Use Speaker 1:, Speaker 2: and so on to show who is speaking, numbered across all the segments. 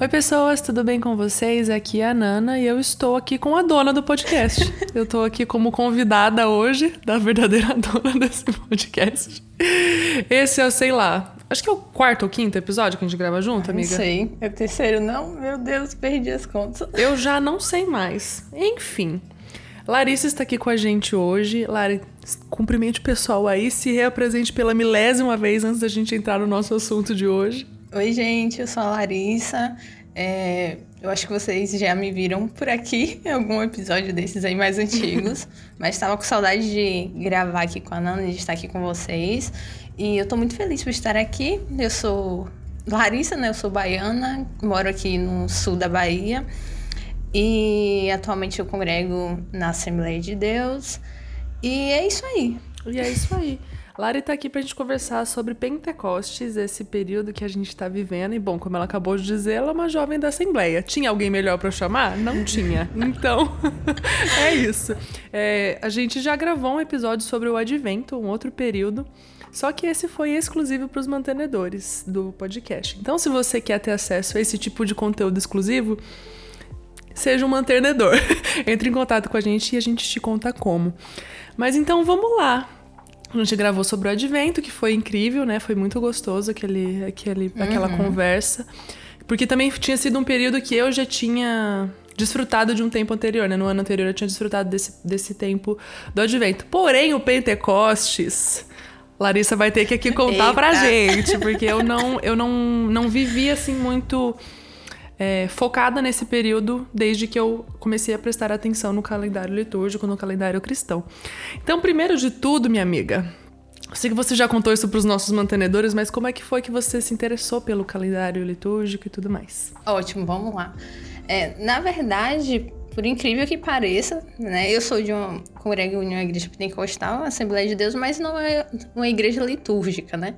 Speaker 1: Oi, pessoas, tudo bem com vocês? Aqui é a Nana e eu estou aqui com a dona do podcast. eu estou aqui como convidada hoje da verdadeira dona desse podcast. Esse é, sei lá, acho que é o quarto ou quinto episódio que a gente grava junto, amiga?
Speaker 2: Não sei. É o terceiro, não? Meu Deus, perdi as contas.
Speaker 1: Eu já não sei mais. Enfim. Larissa está aqui com a gente hoje. Lari, cumprimente pessoal aí, se reapresente pela milésima vez antes da gente entrar no nosso assunto de hoje.
Speaker 2: Oi, gente, eu sou a Larissa. É, eu acho que vocês já me viram por aqui em algum episódio desses aí mais antigos, mas estava com saudade de gravar aqui com a Nana e de estar aqui com vocês. E eu estou muito feliz por estar aqui. Eu sou Larissa, né? Eu sou baiana, moro aqui no sul da Bahia e atualmente eu congrego na Assembleia de Deus. E é isso aí.
Speaker 1: E é isso aí. Lari tá aqui pra gente conversar sobre Pentecostes, esse período que a gente tá vivendo. E, bom, como ela acabou de dizer, ela é uma jovem da Assembleia. Tinha alguém melhor para chamar? Não tinha. Então, é isso. É, a gente já gravou um episódio sobre o Advento, um outro período. Só que esse foi exclusivo para os mantenedores do podcast. Então, se você quer ter acesso a esse tipo de conteúdo exclusivo, seja um mantenedor. Entre em contato com a gente e a gente te conta como. Mas então vamos lá. A gente gravou sobre o advento, que foi incrível, né? Foi muito gostoso aquele, aquele, uhum. aquela conversa. Porque também tinha sido um período que eu já tinha desfrutado de um tempo anterior, né? No ano anterior eu tinha desfrutado desse, desse tempo do advento. Porém, o Pentecostes, Larissa vai ter que aqui contar Eita. pra gente, porque eu não, eu não, não vivi assim muito é, focada nesse período desde que eu comecei a prestar atenção no calendário litúrgico, no calendário cristão. Então, primeiro de tudo, minha amiga, sei que você já contou isso para os nossos mantenedores, mas como é que foi que você se interessou pelo calendário litúrgico e tudo mais?
Speaker 2: Ótimo, vamos lá. É, na verdade, por incrível que pareça, né? Eu sou de uma congrego em uma igreja pentecostal, Assembleia de Deus, mas não é uma igreja litúrgica, né?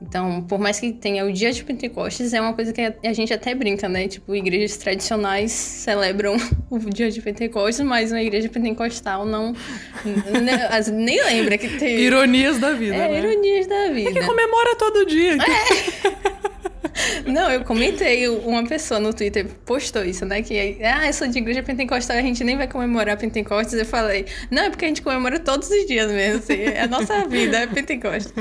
Speaker 2: Então, por mais que tenha o dia de Pentecostes, é uma coisa que a gente até brinca, né? Tipo, igrejas tradicionais celebram o dia de Pentecostes, mas uma igreja pentecostal não nem lembra que tem
Speaker 1: ironias da vida,
Speaker 2: é,
Speaker 1: né?
Speaker 2: ironias da vida. É
Speaker 1: que comemora todo dia.
Speaker 2: É. Não, eu comentei, uma pessoa no Twitter postou isso, né? Que, ah, eu sou de igreja pentecostal, a gente nem vai comemorar Pentecostes. Eu falei, não, é porque a gente comemora todos os dias mesmo, assim, é a nossa vida, é Pentecostes.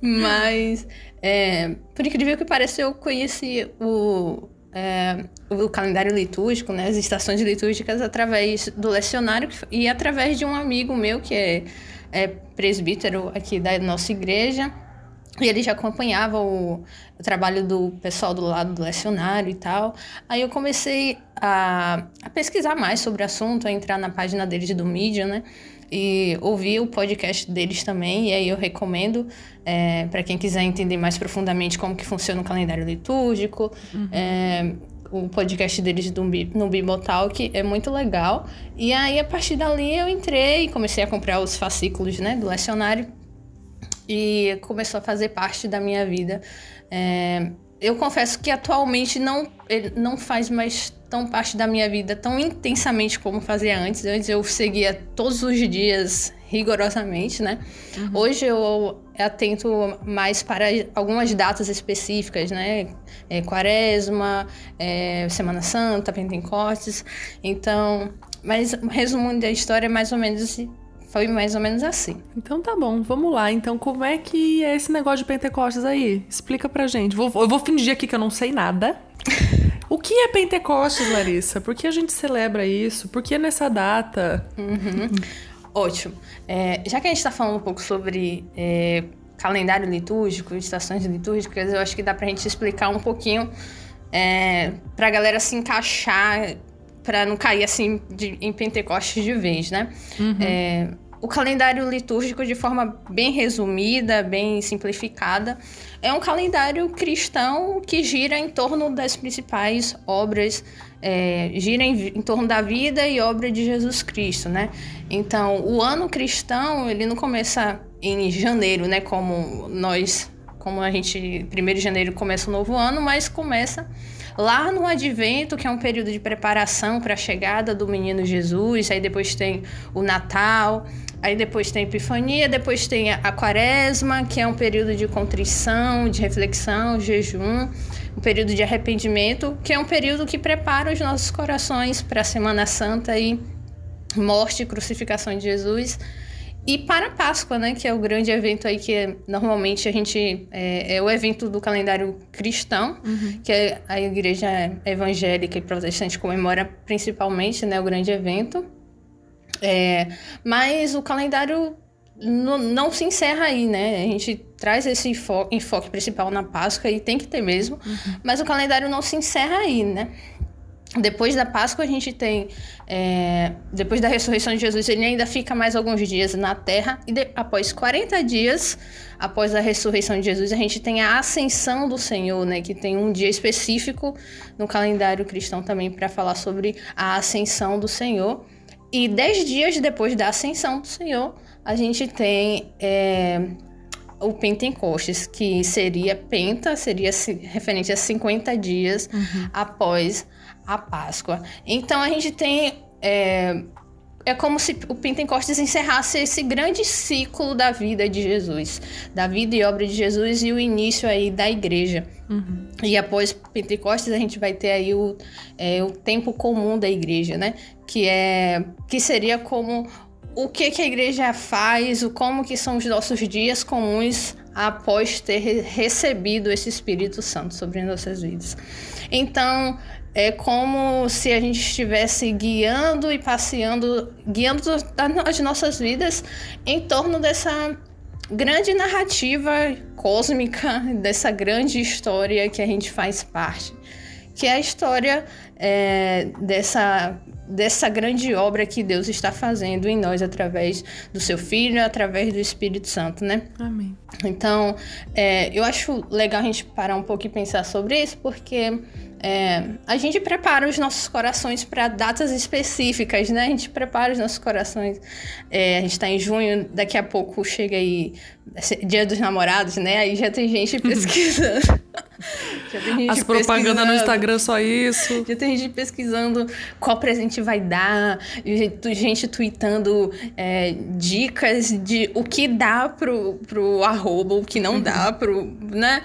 Speaker 2: Mas, é, por incrível que pareça, eu conheci o, é, o calendário litúrgico, né, as estações litúrgicas, através do lecionário e através de um amigo meu que é, é presbítero aqui da nossa igreja e ele já acompanhava o, o, trabalho do pessoal do lado do lecionário e tal. Aí eu comecei a, a, pesquisar mais sobre o assunto, a entrar na página deles do Medium, né? E ouvir o podcast deles também. E aí eu recomendo é, para quem quiser entender mais profundamente como que funciona o calendário litúrgico. Uhum. É, o podcast deles do, no Bibotalk é muito legal. E aí, a partir dali, eu entrei e comecei a comprar os fascículos né, do lecionário e começou a fazer parte da minha vida. É, eu confesso que atualmente não, não faz mais tão parte da minha vida tão intensamente como fazia antes. Antes eu seguia todos os dias rigorosamente, né? Uhum. Hoje eu atento mais para algumas datas específicas, né? É, quaresma, é, Semana Santa, Pentecostes. Então, mas resumo da história é mais ou menos foi mais ou menos assim.
Speaker 1: Então tá bom, vamos lá. Então, como é que é esse negócio de Pentecostes aí? Explica pra gente. Vou, eu vou fingir aqui que eu não sei nada. O que é Pentecostes, Larissa? Por que a gente celebra isso? Por que nessa data?
Speaker 2: Uhum. Ótimo. É, já que a gente está falando um pouco sobre é, calendário litúrgico, estações litúrgicas, eu acho que dá pra gente explicar um pouquinho é, pra galera se encaixar, pra não cair assim de, em Pentecostes de vez, né? Uhum. O calendário litúrgico, de forma bem resumida, bem simplificada, é um calendário cristão que gira em torno das principais obras, é, gira em, em, torno da vida e obra de Jesus Cristo, né? Então, o ano cristão, ele não começa em janeiro, né? Como nós, como a gente, 1 de janeiro começa o novo ano, mas começa lá no advento, que é um período de preparação para a chegada do menino Jesus, aí depois tem o Natal, Aí depois tem a Epifania, depois tem a Quaresma, que é um período de contrição, de reflexão, jejum, um período de arrependimento, que é um período que prepara os nossos corações para a Semana Santa e morte e crucificação de Jesus. E para a Páscoa, né, que é o grande evento aí que normalmente a gente é, é o evento do calendário cristão, uhum. que é a igreja evangélica e protestante comemora principalmente, né, o grande evento. É, mas o calendário não, não se encerra aí, né? A gente traz esse enfoque, enfoque principal na Páscoa e tem que ter mesmo, uhum. mas o calendário não se encerra aí, né? Depois da Páscoa, a gente tem. É, depois da ressurreição de Jesus, ele ainda fica mais alguns dias na terra. E de, após 40 dias, após a ressurreição de Jesus, a gente tem a ascensão do Senhor, né? Que tem um dia específico no calendário cristão também para falar sobre a ascensão do Senhor. E dez dias depois da ascensão do Senhor, a gente tem. É, o Pentecostes, que seria Penta, seria referente a 50 dias uhum. após a Páscoa. Então a gente tem. É, é como se o Pentecostes encerrasse esse grande ciclo da vida de Jesus, da vida e obra de Jesus e o início aí da igreja. Uhum. E após Pentecostes a gente vai ter aí o, é, o tempo comum da igreja, né? Que é que seria como o que, que a igreja faz, o como que são os nossos dias comuns após ter recebido esse Espírito Santo sobre nossas vidas. Então, é como se a gente estivesse guiando e passeando, guiando as nossas vidas em torno dessa grande narrativa cósmica, dessa grande história que a gente faz parte, que é a história é, dessa dessa grande obra que Deus está fazendo em nós através do seu Filho, através do Espírito Santo, né?
Speaker 1: Amém.
Speaker 2: Então, é, eu acho legal a gente parar um pouco e pensar sobre isso, porque é, a gente prepara os nossos corações para datas específicas, né? A gente prepara os nossos corações. É, a gente está em junho, daqui a pouco chega aí Dia dos Namorados, né? Aí já tem gente pesquisando.
Speaker 1: já tem gente As propagandas no Instagram só isso.
Speaker 2: Já tem gente pesquisando qual presente vai dar, gente tweetando é, dicas de o que dá pro, pro arroba, o que não dá pro. né?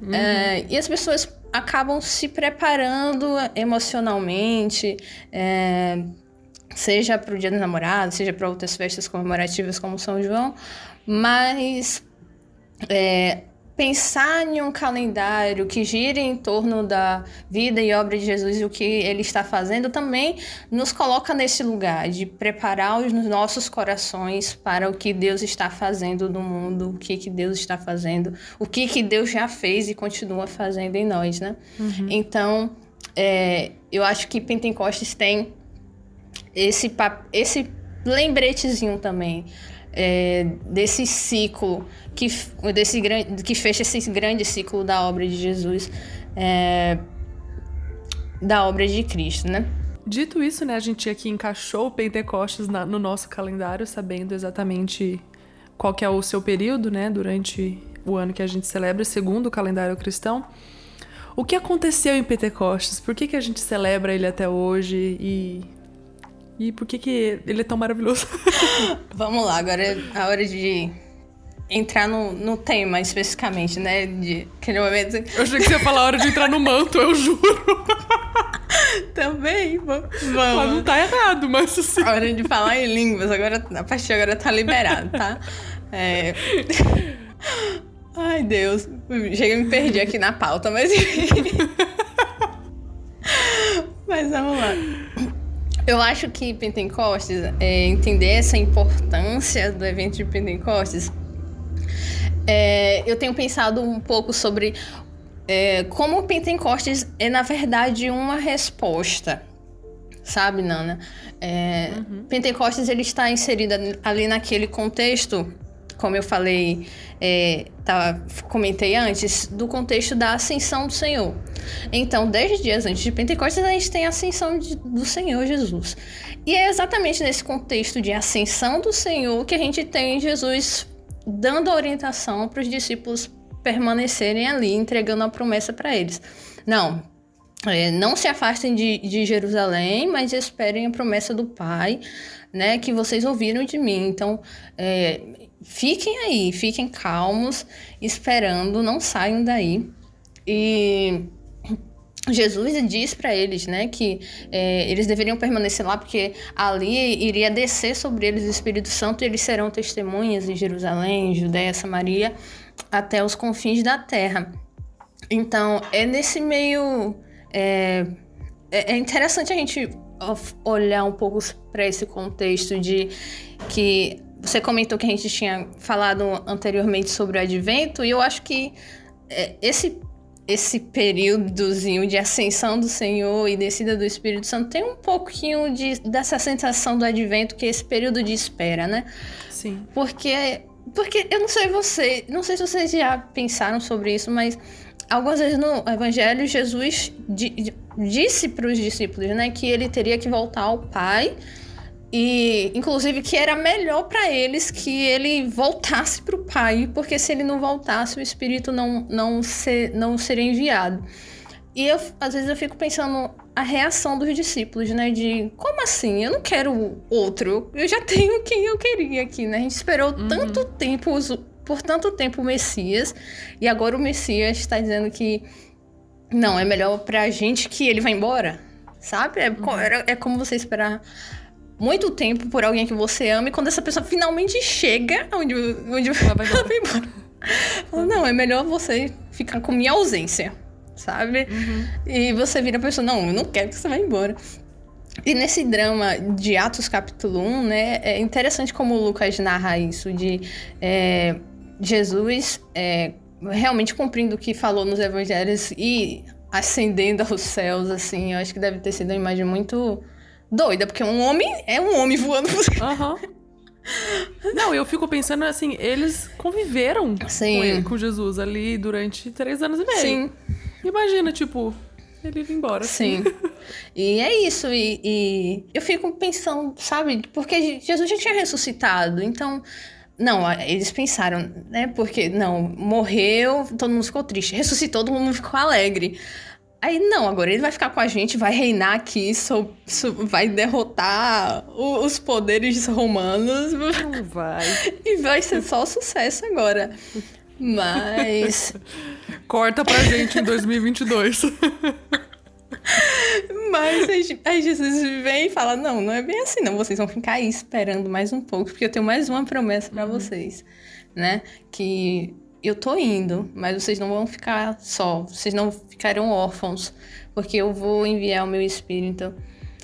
Speaker 2: Uhum. É, e as pessoas acabam se preparando emocionalmente, é, seja para o Dia dos Namorados, seja para outras festas comemorativas como São João, mas é, pensar em um calendário que gire em torno da vida e obra de Jesus e o que ele está fazendo também nos coloca nesse lugar de preparar os nossos corações para o que Deus está fazendo no mundo, o que, que Deus está fazendo, o que, que Deus já fez e continua fazendo em nós, né? Uhum. Então, é, eu acho que Pentecostes tem esse, esse lembretezinho também é, desse ciclo que, desse, que fecha esse grande ciclo da obra de Jesus, é, da obra de Cristo, né?
Speaker 1: Dito isso, né, a gente aqui encaixou o Pentecostes na, no nosso calendário, sabendo exatamente qual que é o seu período, né, durante o ano que a gente celebra, segundo o calendário cristão. O que aconteceu em Pentecostes? Por que, que a gente celebra ele até hoje? E e por que, que ele é tão maravilhoso?
Speaker 2: Vamos lá, agora é a hora de entrar no, no tema especificamente, né? De aquele momento.
Speaker 1: Eu achei que você ia falar a hora de entrar no manto, eu juro.
Speaker 2: Também, vamos.
Speaker 1: Não tá errado, mas assim.
Speaker 2: A hora de falar em línguas, agora, a partir de agora tá liberado, tá? É. Ai, Deus. Chega me perdi aqui na pauta, mas. mas vamos lá. Eu acho que Pentecostes, é, entender essa importância do evento de Pentecostes, é, eu tenho pensado um pouco sobre é, como o Pentecostes é, na verdade, uma resposta. Sabe, Nana? É, uhum. Pentecostes ele está inserido ali naquele contexto como eu falei, é, tá, comentei antes, do contexto da ascensão do Senhor. Então, dez dias antes de Pentecostes, a gente tem a ascensão de, do Senhor Jesus. E é exatamente nesse contexto de ascensão do Senhor que a gente tem Jesus dando orientação para os discípulos permanecerem ali, entregando a promessa para eles. Não, é, não se afastem de, de Jerusalém, mas esperem a promessa do Pai, né, que vocês ouviram de mim. Então, é, fiquem aí, fiquem calmos, esperando, não saiam daí. E Jesus diz para eles, né, que é, eles deveriam permanecer lá porque ali iria descer sobre eles o Espírito Santo e eles serão testemunhas em Jerusalém, Judéia, Samaria, até os confins da terra. Então, é nesse meio é, é, é interessante a gente olhar um pouco para esse contexto de que você comentou que a gente tinha falado anteriormente sobre o advento, e eu acho que é, esse esse períodozinho de ascensão do Senhor e descida do Espírito Santo tem um pouquinho de, dessa sensação do advento, que é esse período de espera, né?
Speaker 1: Sim.
Speaker 2: Porque, porque eu não sei você, não sei se vocês já pensaram sobre isso, mas algumas vezes no Evangelho Jesus di, disse para os discípulos, né, que ele teria que voltar ao Pai e, inclusive, que era melhor para eles que ele voltasse para o Pai, porque se ele não voltasse, o Espírito não, não, ser, não seria enviado. E eu, às vezes eu fico pensando a reação dos discípulos, né? De como assim? Eu não quero outro. Eu já tenho quem eu queria aqui, né? A gente esperou uhum. tanto tempo, por tanto tempo o Messias, e agora o Messias está dizendo que não, é melhor pra gente que ele vá embora. Sabe? É, uhum. é, é como você esperar muito tempo por alguém que você ama e quando essa pessoa finalmente chega onde, onde ela vai embora. Não, é melhor você ficar com minha ausência, sabe? Uhum. E você vira a pessoa, não, eu não quero que você vá embora. E nesse drama de Atos capítulo 1, né, é interessante como o Lucas narra isso, de é, Jesus é, realmente cumprindo o que falou nos evangelhos e ascendendo aos céus, assim, eu acho que deve ter sido uma imagem muito doida, porque um homem é um homem voando por
Speaker 1: Aham. Não, eu fico pensando assim, eles conviveram Sim. com ele, com Jesus ali durante três anos e meio. Sim. Imagina, tipo, ele ir embora.
Speaker 2: Sim. e é isso. E, e, eu fico pensando, sabe? Porque Jesus já tinha ressuscitado. Então, não, eles pensaram, né? Porque, não, morreu, todo mundo ficou triste. Ressuscitou, todo mundo ficou alegre. Aí, não, agora ele vai ficar com a gente, vai reinar aqui, so, so, vai derrotar o, os poderes romanos.
Speaker 1: Não vai.
Speaker 2: E vai ser só sucesso agora. Mas.
Speaker 1: Corta pra gente em 2022.
Speaker 2: Mas aí Jesus vem e fala: Não, não é bem assim, não. Vocês vão ficar aí esperando mais um pouco, porque eu tenho mais uma promessa para uhum. vocês, né? Que eu tô indo, mas vocês não vão ficar só, vocês não ficarão órfãos, porque eu vou enviar o meu espírito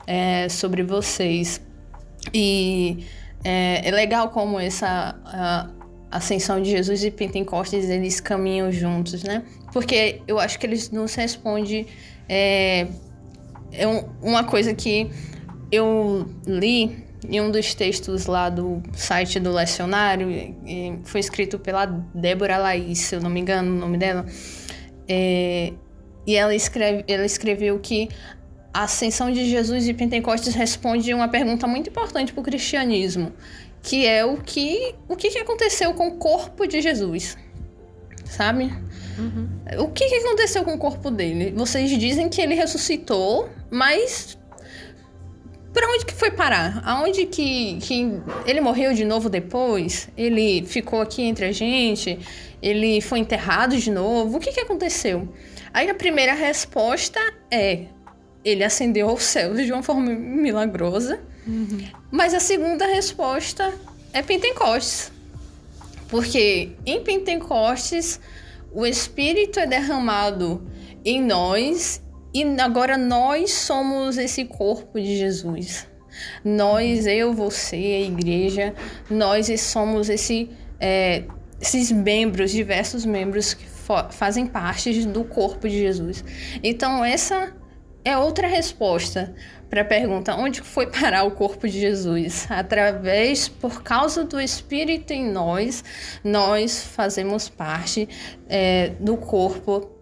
Speaker 2: é, sobre vocês. E é, é legal como essa ascensão de Jesus e Pentecostes eles caminham juntos, né? Porque eu acho que eles nos respondem. É, é um, uma coisa que eu li em um dos textos lá do site do lecionário, foi escrito pela Débora Laís, se eu não me engano o nome dela, é, e ela, escreve, ela escreveu que a ascensão de Jesus e Pentecostes responde uma pergunta muito importante para o cristianismo, que é o que, o que aconteceu com o corpo de Jesus, sabe? Uhum. O que aconteceu com o corpo dele? Vocês dizem que ele ressuscitou, mas para onde que foi parar? Aonde que, que ele morreu de novo depois? Ele ficou aqui entre a gente? Ele foi enterrado de novo? O que que aconteceu? Aí a primeira resposta é: ele ascendeu ao céu de uma forma milagrosa. Uhum. Mas a segunda resposta é Pentecostes. Porque em Pentecostes o Espírito é derramado em nós e agora nós somos esse corpo de Jesus. Nós, eu, você, a igreja, nós somos esse, é, esses membros, diversos membros que fazem parte do corpo de Jesus. Então, essa é outra resposta para a pergunta: onde foi parar o corpo de Jesus? Através, por causa do Espírito em nós, nós fazemos parte é, do corpo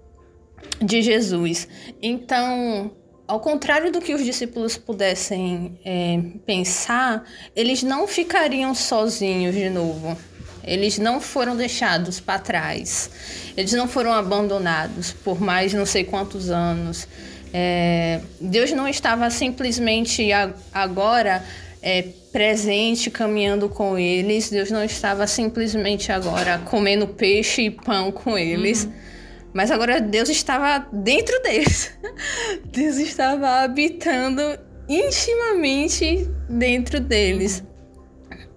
Speaker 2: de Jesus. Então, ao contrário do que os discípulos pudessem é, pensar, eles não ficariam sozinhos de novo. Eles não foram deixados para trás. Eles não foram abandonados por mais não sei quantos anos. É, Deus não estava simplesmente agora é, presente, caminhando com eles. Deus não estava simplesmente agora comendo peixe e pão com eles. Uhum. Mas agora Deus estava dentro deles. Deus estava habitando intimamente dentro deles.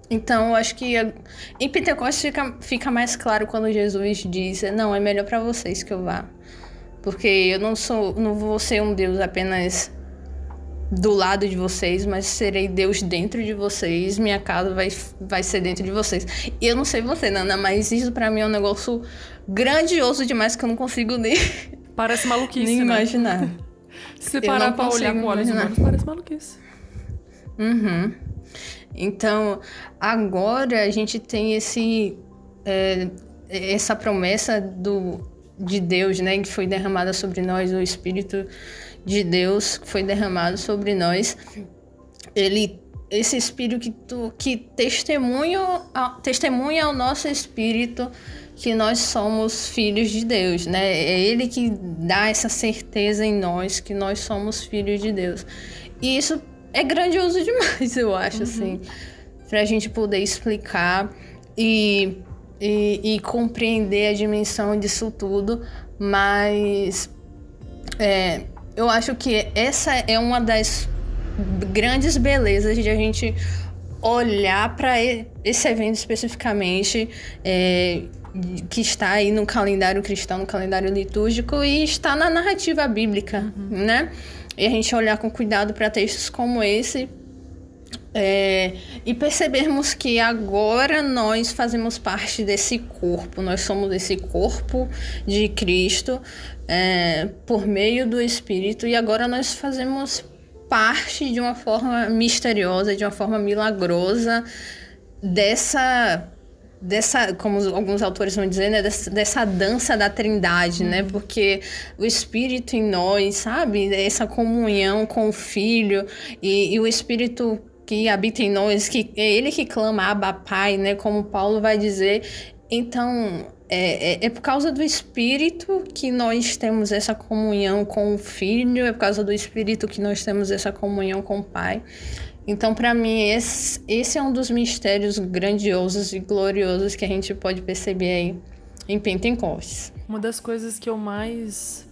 Speaker 2: Então, eu acho que em Pentecostes fica, fica mais claro quando Jesus diz: Não, é melhor para vocês que eu vá. Porque eu não sou, não vou ser um Deus apenas do lado de vocês, mas serei Deus dentro de vocês. Minha casa vai, vai ser dentro de vocês. E eu não sei você, Nana, mas isso para mim é um negócio grandioso demais que eu não consigo nem.
Speaker 1: Parece maluquice.
Speaker 2: nem
Speaker 1: né?
Speaker 2: imaginar.
Speaker 1: Se parar pra olhar com olhos humanos, parece maluquice.
Speaker 2: Uhum. Então, agora a gente tem esse, é, essa promessa do, de Deus, né, que foi derramada sobre nós, o Espírito de Deus que foi derramado sobre nós. Ele esse espírito que, tu, que testemunha, testemunha ao nosso espírito que nós somos filhos de Deus, né? É ele que dá essa certeza em nós que nós somos filhos de Deus. E isso é grandioso demais, eu acho, uhum. assim, pra gente poder explicar e, e, e, compreender a dimensão disso tudo, mas é, eu acho que essa é uma das grandes belezas de a gente olhar para esse evento especificamente é, que está aí no calendário cristão, no calendário litúrgico e está na narrativa bíblica, uhum. né? E a gente olhar com cuidado para textos como esse é, e percebermos que agora nós fazemos parte desse corpo, nós somos esse corpo de Cristo é, por meio do Espírito e agora nós fazemos parte de uma forma misteriosa, de uma forma milagrosa dessa dessa, como alguns autores vão dizer, né, dessa, dessa dança da trindade, né, uhum. porque o Espírito em nós, sabe, essa comunhão com o Filho e, e o Espírito que habita em nós, que é ele que clama Abba Pai, né, como Paulo vai dizer, então é, é, é, por causa do Espírito que nós temos essa comunhão com o Filho, é por causa do Espírito que nós temos essa comunhão com o Pai. Então, para mim, esse, esse é um dos mistérios grandiosos e gloriosos que a gente pode perceber aí em Pentecostes.
Speaker 1: Uma das coisas que eu mais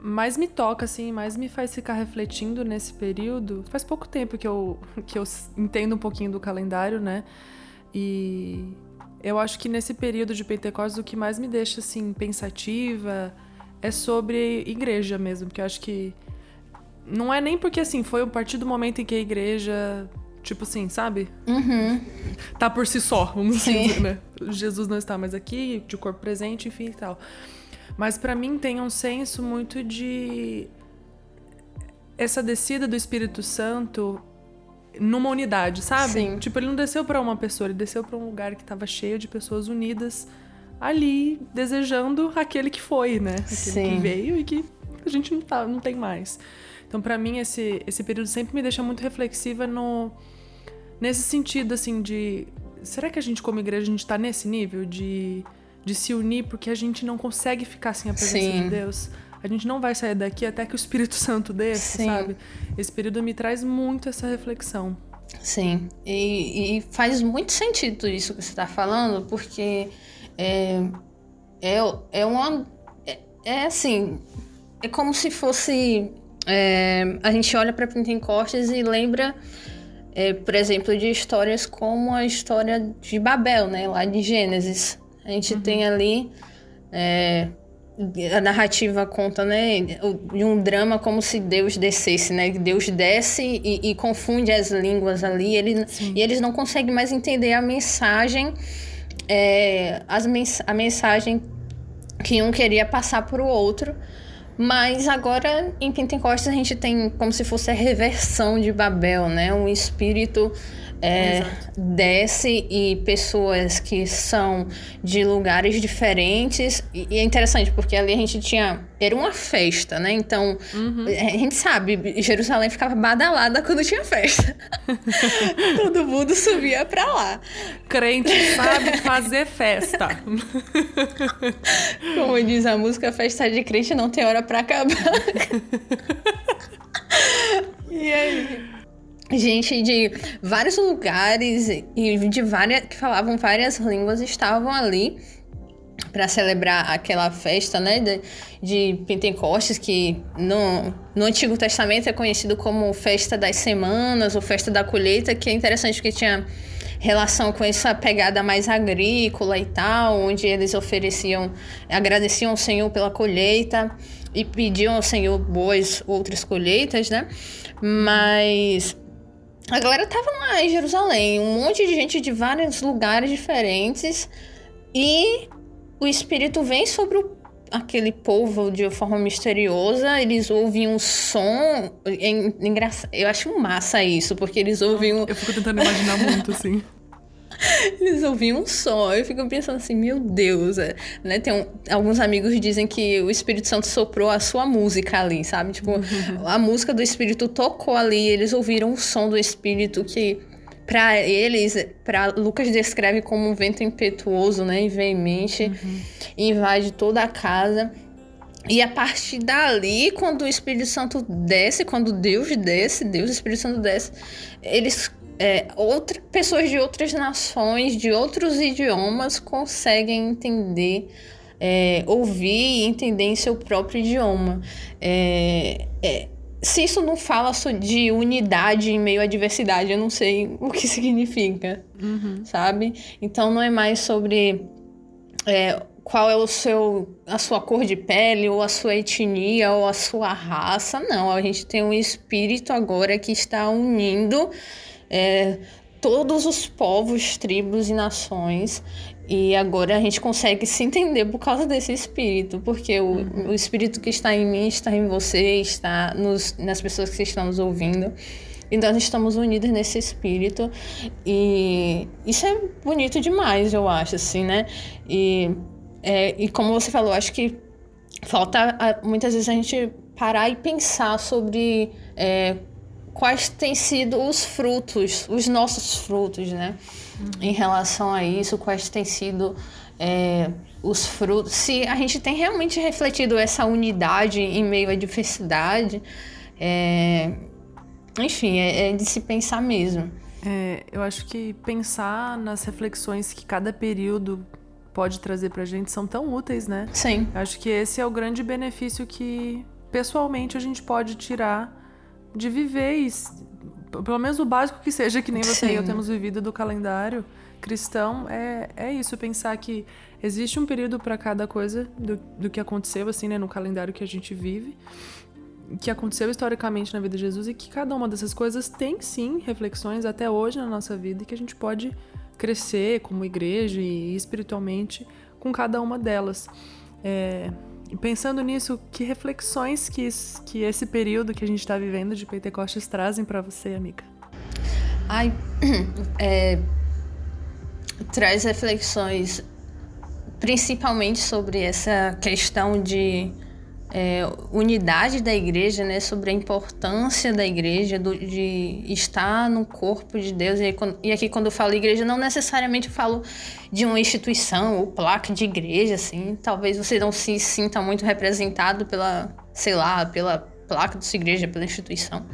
Speaker 1: mais me toca assim, mais me faz ficar refletindo nesse período. Faz pouco tempo que eu que eu entendo um pouquinho do calendário, né? E eu acho que nesse período de Pentecostes o que mais me deixa assim pensativa é sobre igreja mesmo, porque eu acho que não é nem porque, assim, foi a partir do momento em que a igreja, tipo assim, sabe?
Speaker 2: Uhum.
Speaker 1: Tá por si só, vamos Sim. dizer, né? Jesus não está mais aqui, de corpo presente, enfim e tal. Mas para mim tem um senso muito de. Essa descida do Espírito Santo numa unidade, sabe?
Speaker 2: Sim.
Speaker 1: Tipo, ele não desceu para uma pessoa, ele desceu para um lugar que tava cheio de pessoas unidas ali, desejando aquele que foi, né? Aquele
Speaker 2: Sim.
Speaker 1: que veio e que a gente não, tá, não tem mais. Então, para mim, esse, esse período sempre me deixa muito reflexiva no nesse sentido, assim, de será que a gente, como igreja, a gente tá nesse nível de, de se unir porque a gente não consegue ficar sem a presença Sim. de Deus? A gente não vai sair daqui até que o Espírito Santo desça, sabe? Esse período me traz muito essa reflexão.
Speaker 2: Sim, e, e faz muito sentido isso que você está falando, porque é, é, é uma. É, é assim, é como se fosse é, a gente olha para Pentecostes e lembra, é, por exemplo, de histórias como a história de Babel, né? Lá de Gênesis. A gente uhum. tem ali. É, a narrativa conta, né, de um drama como se Deus descesse, né? Deus desce e, e confunde as línguas ali, ele, e eles não conseguem mais entender a mensagem, é, as mens a mensagem que um queria passar para o outro. Mas agora em Pentecostes a gente tem como se fosse a reversão de Babel, né? Um espírito é, desce e pessoas que são de lugares diferentes. E, e, é interessante, porque ali a gente tinha. Era uma festa, né? Então, uhum. a gente sabe, Jerusalém ficava badalada quando tinha festa. Todo mundo subia pra lá.
Speaker 1: Crente sabe fazer festa.
Speaker 2: Como diz a música, festa de crente não tem hora pra acabar. e aí? Gente de vários lugares e de várias que falavam várias línguas estavam ali para celebrar aquela festa, né, de, de, Pentecostes que no, no Antigo Testamento é conhecido como festa das semanas ou festa da colheita, que é interessante porque tinha relação com essa pegada mais agrícola e tal, onde eles ofereciam, agradeciam ao Senhor pela colheita e pediam ao Senhor boas outras colheitas, né? Mas a galera tava lá em Jerusalém, um monte de gente de vários lugares diferentes e o espírito vem sobre o, aquele povo de forma misteriosa, eles ouvem um som, é engraçado, eu acho massa isso, porque eles ouvem um...
Speaker 1: Eu fico tentando imaginar muito, assim.
Speaker 2: Eles ouviam um som. Eu fico pensando assim, meu Deus. É, né? Tem um, alguns amigos dizem que o Espírito Santo soprou a sua música ali, sabe? Tipo, uhum. a música do Espírito tocou ali, eles ouviram o som do Espírito que para eles, para Lucas descreve como um vento impetuoso, né, e veemente, uhum. invade toda a casa. E a partir dali, quando o Espírito Santo desce, quando Deus desce, Deus, o Espírito Santo desce, eles é, outra, pessoas de outras nações, de outros idiomas, conseguem entender, é, ouvir e entender em seu próprio idioma. É, é, se isso não fala de unidade em meio à diversidade, eu não sei o que significa, uhum. sabe? Então não é mais sobre é, qual é o seu, a sua cor de pele, ou a sua etnia, ou a sua raça. Não, a gente tem um espírito agora que está unindo é, todos os povos, tribos e nações. E agora a gente consegue se entender por causa desse espírito, porque o, o espírito que está em mim está em você, está nos, nas pessoas que estão nos ouvindo. Então nós estamos unidos nesse espírito e isso é bonito demais, eu acho, assim, né? E, é, e como você falou, acho que falta muitas vezes a gente parar e pensar sobre é, quais têm sido os frutos, os nossos frutos, né? Uhum. Em relação a isso, quais têm sido é, os frutos. Se a gente tem realmente refletido essa unidade em meio à diversidade, é, enfim, é, é, de se pensar mesmo.
Speaker 1: É, eu acho que pensar nas reflexões que cada período pode trazer pra gente são tão úteis, né?
Speaker 2: Sim.
Speaker 1: Eu acho que esse é o grande benefício que pessoalmente a gente pode tirar de viver e, pelo menos o básico que seja, que nem você Sim. e eu temos vivido do calendário cristão, é, é isso, pensar que existe um período para cada coisa do, do que aconteceu, assim, né, no calendário que a gente vive, que aconteceu historicamente na vida de Jesus e que cada uma dessas coisas tem sim reflexões até hoje na nossa vida e que a gente pode crescer como igreja e espiritualmente com cada uma delas. É, pensando nisso, que reflexões que, que esse período que a gente está vivendo de Pentecostes trazem para você, amiga?
Speaker 2: Ai, é, traz reflexões principalmente sobre essa questão de é, unidade da igreja, né, sobre a importância da igreja, do, de estar no corpo de Deus. E, e, aqui, quando eu falo igreja, não necessariamente eu falo de uma instituição ou placa de igreja, assim. Talvez você não se sinta muito representado pela, sei lá, pela placa da sua igreja, pela instituição.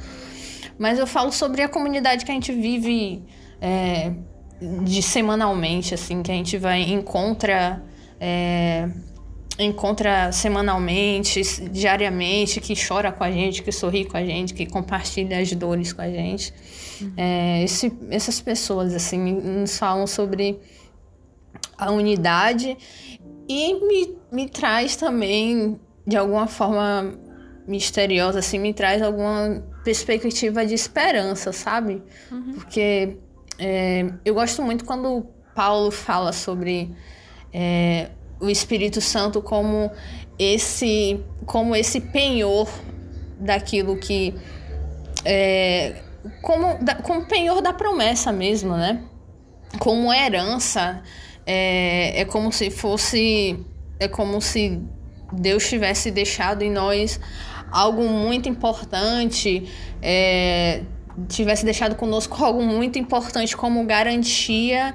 Speaker 2: Mas eu falo sobre a comunidade que a gente vive é, de semanalmente, assim, que a gente vai encontra. É, encontra semanalmente, diariamente, que chora com a gente, que sorri com a gente, que compartilha as dores com a gente. Uhum. É, esse, essas pessoas, assim, nos falam sobre a unidade e me, me traz também, de alguma forma misteriosa, assim, me traz alguma perspectiva de esperança, sabe? Uhum. Porque é, eu gosto muito quando Paulo fala sobre é, o Espírito Santo como esse como esse penhor daquilo que é, como, como penhor da promessa mesmo, né? Como herança, é, é como se fosse. É como se Deus tivesse deixado em nós algo muito importante, é, tivesse deixado conosco algo muito importante como garantia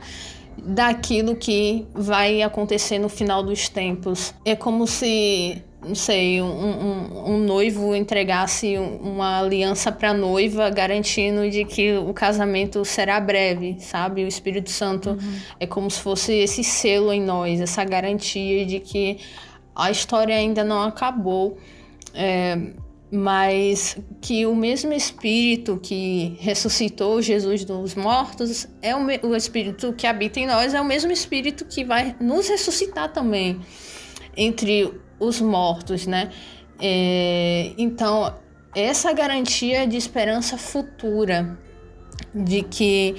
Speaker 2: daquilo que vai acontecer no final dos tempos. É como se, não sei, um, um, um noivo entregasse uma aliança para a noiva, garantindo de que o casamento será breve, sabe? O Espírito Santo uhum. é como se fosse esse selo em nós, essa garantia de que a história ainda não acabou. É, mas que o mesmo Espírito que ressuscitou Jesus dos mortos é o, o, Espírito que habita em nós, é o mesmo Espírito que vai nos ressuscitar também entre os mortos, né? É, então, essa garantia de esperança futura, de que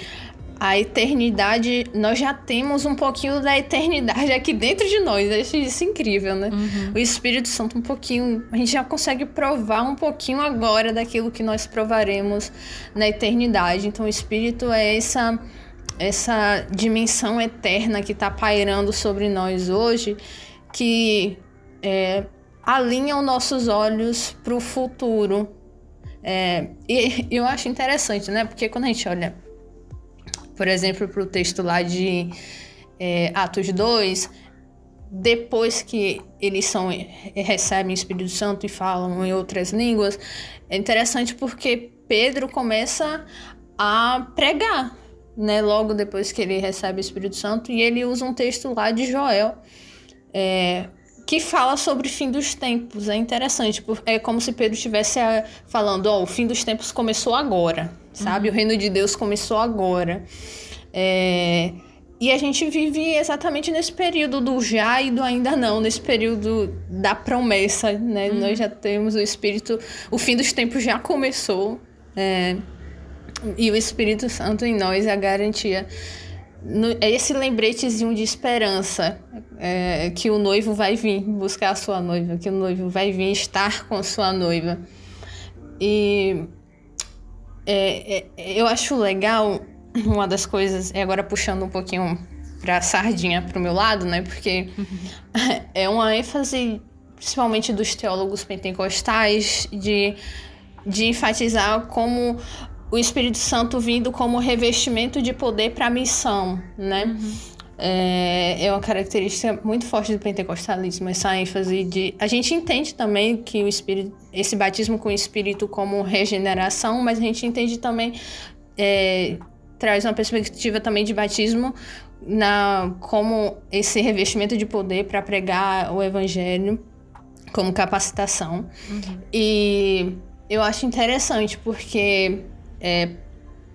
Speaker 2: a eternidade, nós já temos um pouquinho da eternidade aqui dentro de nós. Eu acho isso incrível, né? Uhum. O Espírito Santo, um pouquinho, a gente já consegue provar um pouquinho agora daquilo que nós provaremos na eternidade. Então, o Espírito é essa, essa dimensão eterna que está pairando sobre nós hoje, que é, alinha os nossos olhos para o futuro. É, e eu acho interessante, né? Porque quando a gente olha por exemplo, para o texto lá de é, Atos 2, depois que eles são recebem o Espírito Santo e falam em outras línguas, é interessante porque Pedro começa a pregar, né? Logo depois que ele recebe o Espírito Santo e ele usa um texto lá de Joel, é, que fala sobre o fim dos tempos. É interessante, é como se Pedro estivesse é, falando: ó, oh, o fim dos tempos começou agora sabe? Uhum. O reino de Deus começou agora. É... E a gente vive exatamente nesse período do já e do ainda não, nesse período da promessa, né? Uhum. Nós já temos o Espírito, o fim dos tempos já começou, é... e o Espírito Santo em nós é a garantia. No, é esse lembretezinho de esperança é, que o noivo vai vir buscar a sua noiva, que o noivo vai vir estar com a sua noiva. E é, é, eu acho legal uma das coisas, e agora puxando um pouquinho pra sardinha pro meu lado, né? Porque é uma ênfase, principalmente dos teólogos pentecostais, de, de enfatizar como o Espírito Santo vindo como revestimento de poder para a missão, né? Uhum é, é uma característica muito forte do pentecostalismo, essa ênfase de. A gente entende também que o espírito, esse batismo com o espírito como regeneração, mas a gente entende também. É, traz uma perspectiva também de batismo na como esse revestimento de poder para pregar o evangelho como capacitação. Uhum. E eu acho interessante porque é,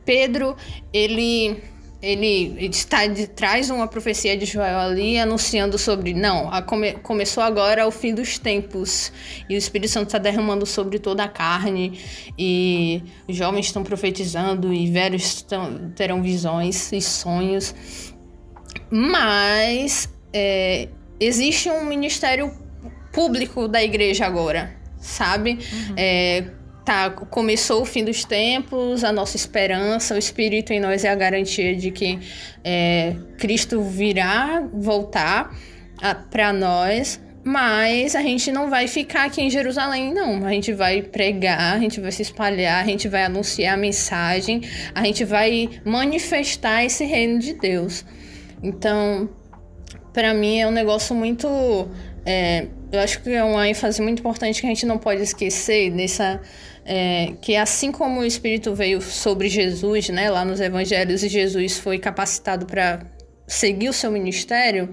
Speaker 2: Pedro, ele ele está traz uma profecia de Joel ali anunciando sobre não come, começou agora o fim dos tempos e o Espírito Santo está derramando sobre toda a carne e os jovens estão profetizando e velhos estão, terão visões e sonhos mas é, existe um ministério público da igreja agora sabe uhum. é, tá, começou o fim dos tempos, a nossa esperança, o Espírito em nós é a garantia de que é, Cristo virá voltar para nós, mas a gente não vai ficar aqui em Jerusalém, não. A gente vai pregar, a gente vai se espalhar, a gente vai anunciar a mensagem, a gente vai manifestar esse reino de Deus. Então, para mim é um negócio muito. É, eu acho que é uma ênfase muito importante que a gente não pode esquecer nessa é, que assim como o Espírito veio sobre Jesus, né, lá nos Evangelhos, e Jesus foi capacitado para seguir o seu ministério,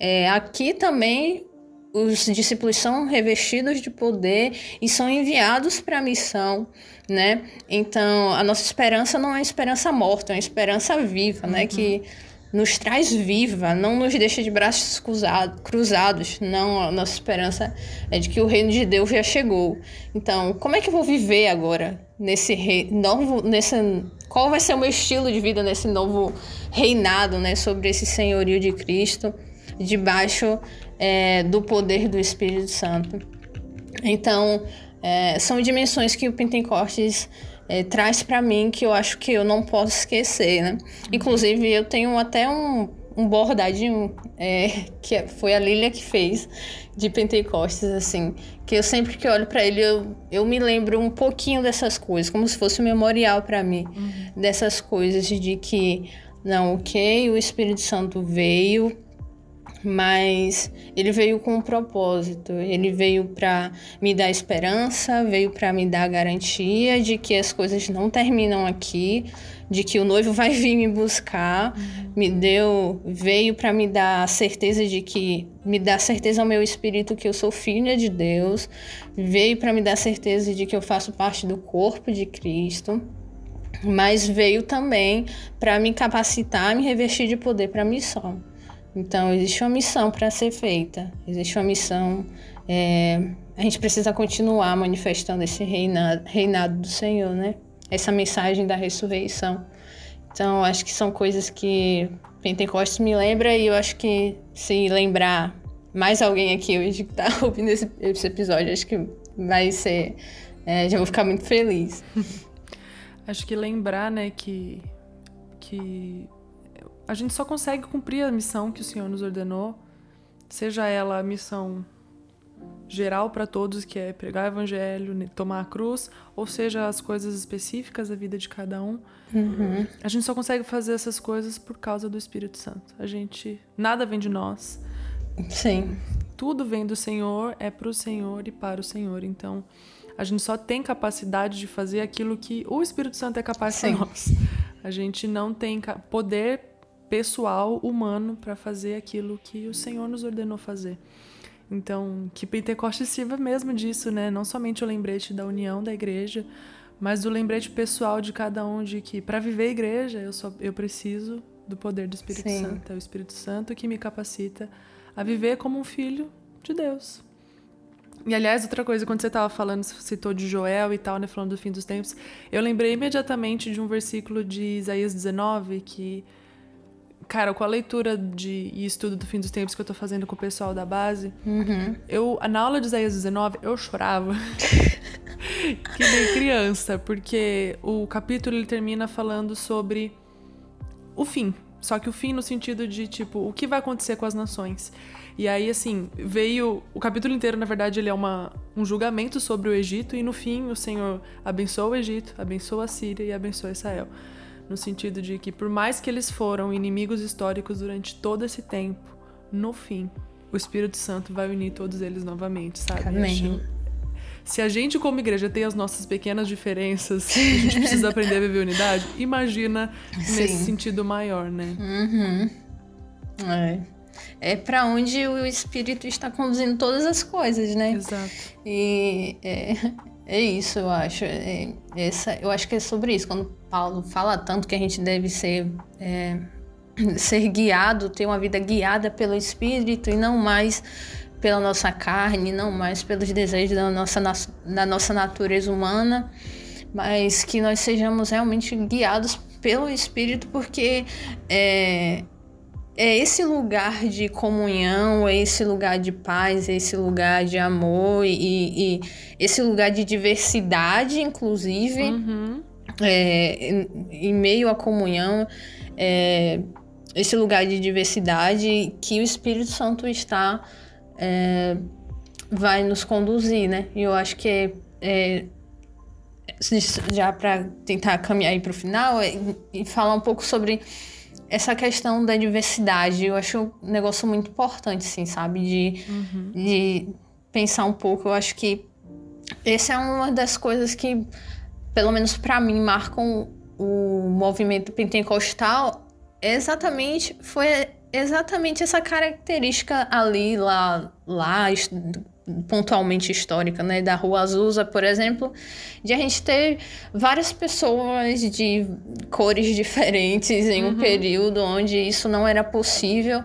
Speaker 2: é, aqui também os discípulos são revestidos de poder e são enviados para a missão, né? Então, a nossa esperança não é esperança morta, é uma esperança viva, né? uhum. né? Que nos traz viva, não nos deixa de braços cruzados. Não, a nossa esperança é de que o reino de Deus já chegou. Então, como é que eu vou viver agora nesse rei, novo, nesse, qual vai ser o meu estilo de vida nesse novo reinado, né, sobre esse senhorio de Cristo, debaixo é, do poder do Espírito Santo? Então, é, são dimensões que o Pentecostes é, traz para mim que eu acho que eu não posso esquecer, né? Inclusive, eu tenho até um, um bordadinho é, que é, foi a Lilia que fez de Pentecostes, assim, que eu sempre que olho para ele eu, eu me lembro um pouquinho dessas coisas, como se fosse um memorial para mim uhum. dessas coisas de que não, ok, o Espírito Santo veio, mas ele veio com um propósito. Ele veio para me dar esperança, veio para me dar garantia de que as coisas não terminam aqui, de que o noivo vai vir me buscar. Uhum. Me deu, veio para me dar certeza de que me dá certeza ao meu espírito que eu sou filha de Deus. Veio para me dar certeza de que eu faço parte do corpo de Cristo mas veio também para me capacitar, me revestir de poder para a missão. Então, existe uma missão para ser feita, existe uma missão. É, a gente precisa continuar manifestando esse reinado, reinado do Senhor, né? Essa mensagem da ressurreição. Então, acho que são coisas que Pentecostes me lembra e eu acho que se lembrar mais alguém aqui hoje que está ouvindo esse, esse, episódio, acho que vai ser. É, já vou ficar muito feliz.
Speaker 1: acho que lembrar, né, que, que a gente só consegue cumprir a missão que o Senhor nos ordenou, seja ela a missão geral para todos, que é pregar o evangelho, tomar a cruz, ou seja as coisas específicas da vida de cada um. Uhum. A gente só consegue fazer essas coisas por causa do Espírito Santo. A gente nada vem de nós.
Speaker 2: Sim.
Speaker 1: Tudo vem do Senhor, é para o Senhor e para o Senhor. Então, a gente só tem capacidade de fazer aquilo que o Espírito Santo é capaz de nós. A gente não tem poder pessoal, humano, para fazer aquilo que o Senhor nos ordenou fazer. Então, que Pentecostes sirva mesmo disso, né? Não somente o lembrete da união da igreja, mas do lembrete pessoal de cada um de que para viver a igreja eu só eu preciso do poder do Espírito Sim. Santo. É o Espírito Santo que me capacita a viver como um filho de Deus. E aliás, outra coisa, quando você estava falando, você citou de Joel e tal, né, falando do fim dos tempos, eu lembrei imediatamente de um versículo de Isaías 19 que Cara, com a leitura de, e estudo do fim dos tempos que eu tô fazendo com o pessoal da base, uhum. eu, na aula de Isaías 19, eu chorava. que nem criança, porque o capítulo ele termina falando sobre o fim. Só que o fim no sentido de, tipo, o que vai acontecer com as nações. E aí, assim, veio. O capítulo inteiro, na verdade, ele é uma, um julgamento sobre o Egito, e no fim o Senhor abençoa o Egito, abençoa a Síria e abençoa Israel no sentido de que por mais que eles foram inimigos históricos durante todo esse tempo, no fim, o Espírito Santo vai unir todos eles novamente, sabe?
Speaker 2: Amém.
Speaker 1: Se a gente, como igreja, tem as nossas pequenas diferenças, a gente precisa aprender a viver unidade, imagina Sim. nesse sentido maior, né?
Speaker 2: Uhum. É. É para onde o Espírito está conduzindo todas as coisas, né?
Speaker 1: Exato.
Speaker 2: E é, é isso, eu acho. É, essa, eu acho que é sobre isso. Quando Paulo fala tanto que a gente deve ser, é, ser guiado, ter uma vida guiada pelo Espírito e não mais pela nossa carne, não mais pelos desejos da nossa, da nossa natureza humana, mas que nós sejamos realmente guiados pelo Espírito, porque é, é esse lugar de comunhão, é esse lugar de paz, é esse lugar de amor e, e esse lugar de diversidade, inclusive, uhum. É, em, em, meio à comunhão, é, esse lugar de diversidade que o Espírito Santo está é, vai nos conduzir, né? E eu acho que é, é já para tentar caminhar aí para o final é, e falar um pouco sobre essa questão da diversidade, eu acho um negócio muito importante, assim, sabe? De, uhum. de pensar um pouco. Eu acho que essa é uma das coisas que, pelo menos para mim, marcam o movimento pentecostal. Exatamente, foi exatamente essa característica ali, lá, lá pontualmente histórica, né, da Rua Azusa, por exemplo, de a gente ter várias pessoas de cores diferentes em um uhum. período onde isso não era possível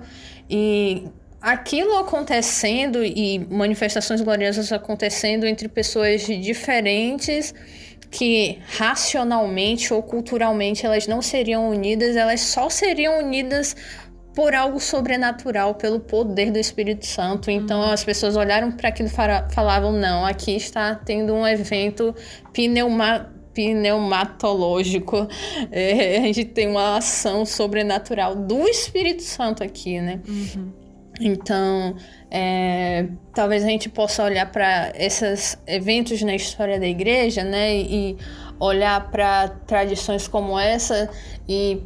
Speaker 2: e aquilo acontecendo e manifestações gloriosas acontecendo entre pessoas diferentes que racionalmente ou culturalmente elas não seriam unidas, elas só seriam unidas por algo sobrenatural, pelo poder do Espírito Santo. Então uhum. as pessoas olharam para aquilo e falavam: não, aqui está tendo um evento pneuma, pneumatológico. É, a gente tem uma ação sobrenatural do Espírito Santo aqui, né?
Speaker 1: Uhum.
Speaker 2: Então, é, talvez a gente possa olhar para esses eventos na história da igreja, né? E olhar para tradições como essa e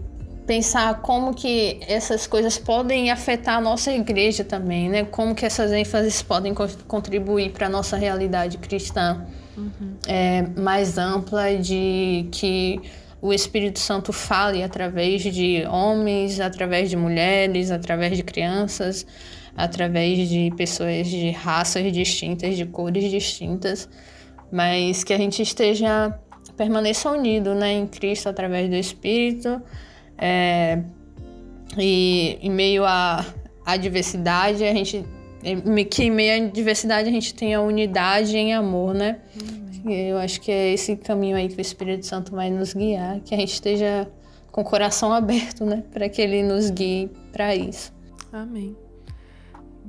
Speaker 2: pensar como que essas coisas podem afetar a nossa igreja também, né? Como que essas ênfases podem contribuir para a nossa realidade cristã
Speaker 1: uhum.
Speaker 2: é, mais ampla de que o Espírito Santo fale através de homens, através de mulheres, através de crianças, através de pessoas de raças distintas, de cores distintas, mas que a gente esteja permaneça unido, né, em Cristo através do Espírito é, e em meio à, à diversidade, a gente. Que em meio à diversidade a gente tenha unidade em amor, né? Eu acho que é esse caminho aí que o Espírito Santo vai nos guiar, que a gente esteja com o coração aberto, né? Para que ele nos guie para isso.
Speaker 1: Amém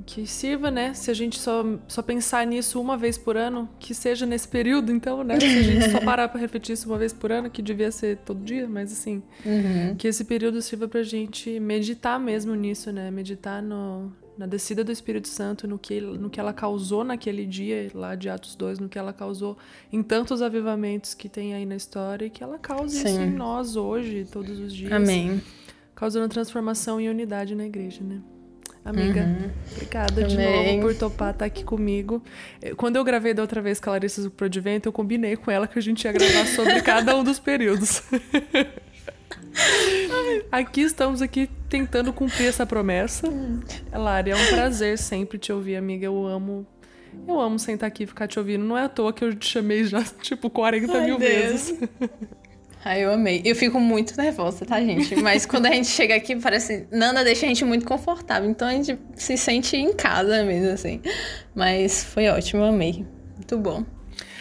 Speaker 1: que sirva, né? Se a gente só, só pensar nisso uma vez por ano, que seja nesse período, então, né? Se a gente só parar pra refletir isso uma vez por ano, que devia ser todo dia, mas assim,
Speaker 2: uhum.
Speaker 1: que esse período sirva pra gente meditar mesmo nisso, né? Meditar no, na descida do Espírito Santo, no que, no que ela causou naquele dia, lá de Atos 2, no que ela causou em tantos avivamentos que tem aí na história, e que ela cause Sim. isso em nós hoje, todos os dias.
Speaker 2: Amém.
Speaker 1: Causando transformação e unidade na igreja, né? Amiga,
Speaker 2: uhum.
Speaker 1: obrigada de novo por topar estar aqui comigo. Eh, quando eu gravei da outra vez com a Larissa pro Advento, eu combinei com ela que a gente ia gravar sobre cada um dos períodos. aqui estamos aqui tentando cumprir essa promessa. Lari, é um prazer sempre te ouvir, amiga. Eu amo eu amo sentar aqui e ficar te ouvindo. Não é à toa que eu te chamei já, tipo, 40 Ai, mil Deus. vezes.
Speaker 2: Ai, eu amei. Eu fico muito nervosa, tá, gente? Mas quando a gente chega aqui, parece. Nana deixa a gente muito confortável. Então a gente se sente em casa mesmo, assim. Mas foi ótimo, eu amei. Muito bom.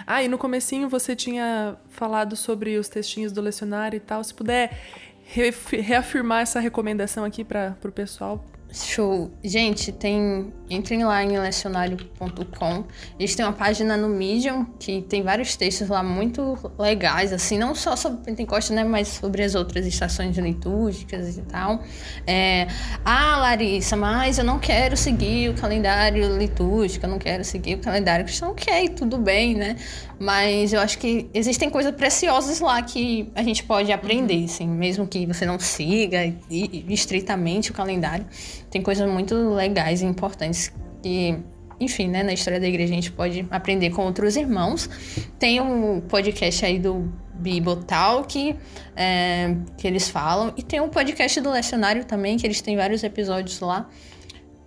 Speaker 1: Ah, e no comecinho você tinha falado sobre os textinhos do lecionário e tal. Se puder reafirmar essa recomendação aqui para o pessoal,
Speaker 2: Show. Gente, tem. Entrem lá em lecionário.com. Eles têm uma página no Medium que tem vários textos lá muito legais, assim, não só sobre Pentecostes, né? Mas sobre as outras estações litúrgicas e tal. É, ah, Larissa, mas eu não quero seguir o calendário litúrgico, eu não quero seguir o calendário cristão. Ok, tudo bem, né? Mas eu acho que existem coisas preciosas lá que a gente pode aprender, uhum. assim, mesmo que você não siga estritamente o calendário. Tem coisas muito legais e importantes que, enfim, né, na história da igreja a gente pode aprender com outros irmãos. Tem um podcast aí do Bible Talk, é, que eles falam, e tem um podcast do Lecionário também, que eles têm vários episódios lá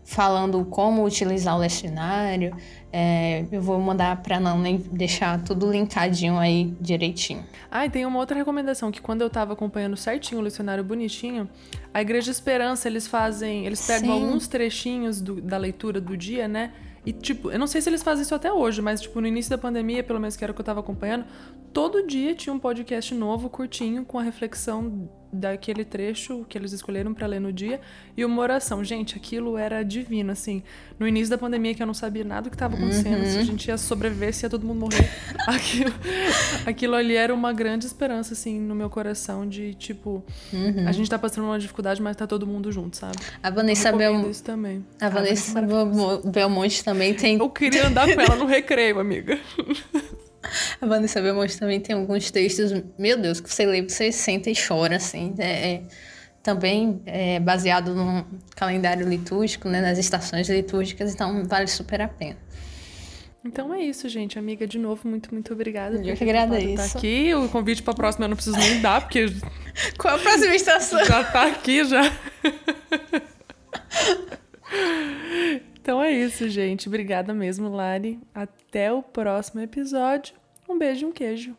Speaker 2: falando como utilizar o lecionário. É, eu vou mandar para não nem deixar tudo linkadinho aí direitinho.
Speaker 1: Ah, e tem uma outra recomendação que quando eu tava acompanhando certinho o lecionário bonitinho, a Igreja Esperança eles fazem, eles pegam Sim. alguns trechinhos do, da leitura do dia, né? E, tipo, eu não sei se eles fazem isso até hoje, mas, tipo, no início da pandemia, pelo menos que era o que eu tava acompanhando, todo dia tinha um podcast novo, curtinho, com a reflexão daquele trecho que eles escolheram para ler no dia e uma oração. Gente, aquilo era divino, assim. No início da pandemia, que eu não sabia nada do que estava acontecendo, uhum. se a gente ia sobreviver, se ia todo mundo morrer. aquilo, aquilo ali era uma grande esperança, assim, no meu coração, de tipo,
Speaker 2: uhum.
Speaker 1: a gente tá passando uma dificuldade, mas tá todo mundo junto, sabe?
Speaker 2: A Vanessa Belmonte.
Speaker 1: isso também.
Speaker 2: A Vanessa Belmonte também tem.
Speaker 1: Eu queria andar com ela no recreio, amiga.
Speaker 2: A Vanessa Belmonte também tem alguns textos, meu Deus, que você lê, você senta e chora, assim. É, é também é baseado no calendário litúrgico, né, nas estações litúrgicas, então vale super a pena.
Speaker 1: Então é isso, gente. Amiga, de novo, muito, muito obrigada.
Speaker 2: Eu que agradeço.
Speaker 1: Tá aqui. O convite pra próxima eu não preciso nem dar, porque.
Speaker 2: Qual a próxima estação?
Speaker 1: Já tá aqui, já. Então é isso, gente. Obrigada mesmo, Lari. Até o próximo episódio. Um beijo e um queijo.